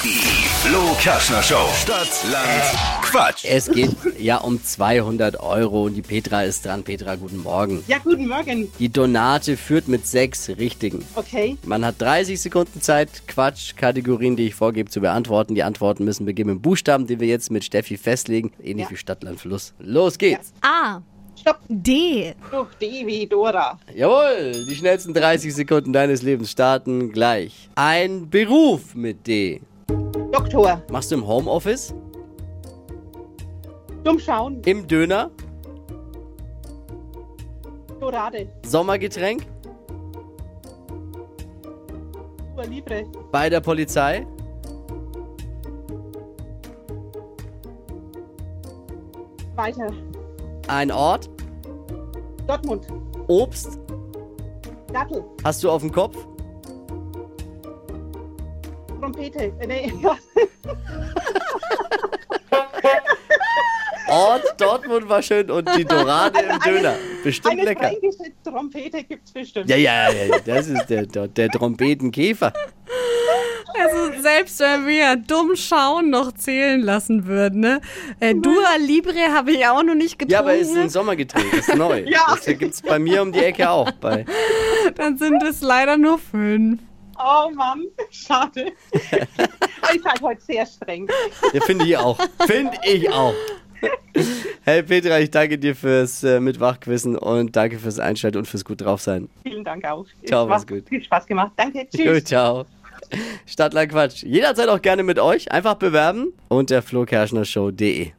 Die Flo Kerschner Show. Stadt, Land, Quatsch. Es geht ja um 200 Euro und die Petra ist dran. Petra, guten Morgen. Ja, guten Morgen. Die Donate führt mit sechs Richtigen. Okay. Man hat 30 Sekunden Zeit, Quatsch-Kategorien, die ich vorgebe, zu beantworten. Die Antworten müssen beginnen mit Buchstaben, die wir jetzt mit Steffi festlegen. Ähnlich Ja. wie Stadt, Land, Fluss. Los geht's. A. Stopp. D. Durch die wie Dora. Jawohl, die schnellsten 30 Sekunden deines Lebens starten gleich. Ein Beruf mit D. Doktor. Machst du im Homeoffice? Dumm schauen. Im Döner? Dorade. Sommergetränk? Super Libre. Bei der Polizei? Weiter. Ein Ort? Dortmund. Obst? Dattel. Hast du auf dem Kopf? Trompete. Äh, nee, ja. Ort Dortmund war schön und die Dorade im Also eine- Döner. Bestimmt Eine lecker. fränkische Trompete gibt's bestimmt. Ja, ja, ja, das ist der, der, der Trompetenkäfer. Also selbst wenn wir dumm schauen noch zählen lassen würden, ne? Äh, Dua Libre habe ich auch noch nicht getrunken. Ja, aber ist ein Sommergetränk, ist neu. Ja. Das gibt's bei mir um die Ecke auch. Bei, Dann sind es leider nur fünf. Oh Mann, schade. Ich seid heute sehr streng. ja, finde ich auch. Finde ich auch. Hey Petra, ich danke dir fürs äh, Mitwachquissen und danke fürs Einschalten und fürs gut drauf sein. Vielen Dank auch. Ciao, mach's gut. Viel Spaß gemacht. Danke. Gut, Tschüss. ciao. Stadtland Quatsch. Jederzeit auch gerne mit euch. Einfach bewerben unter flokerschnershow.de.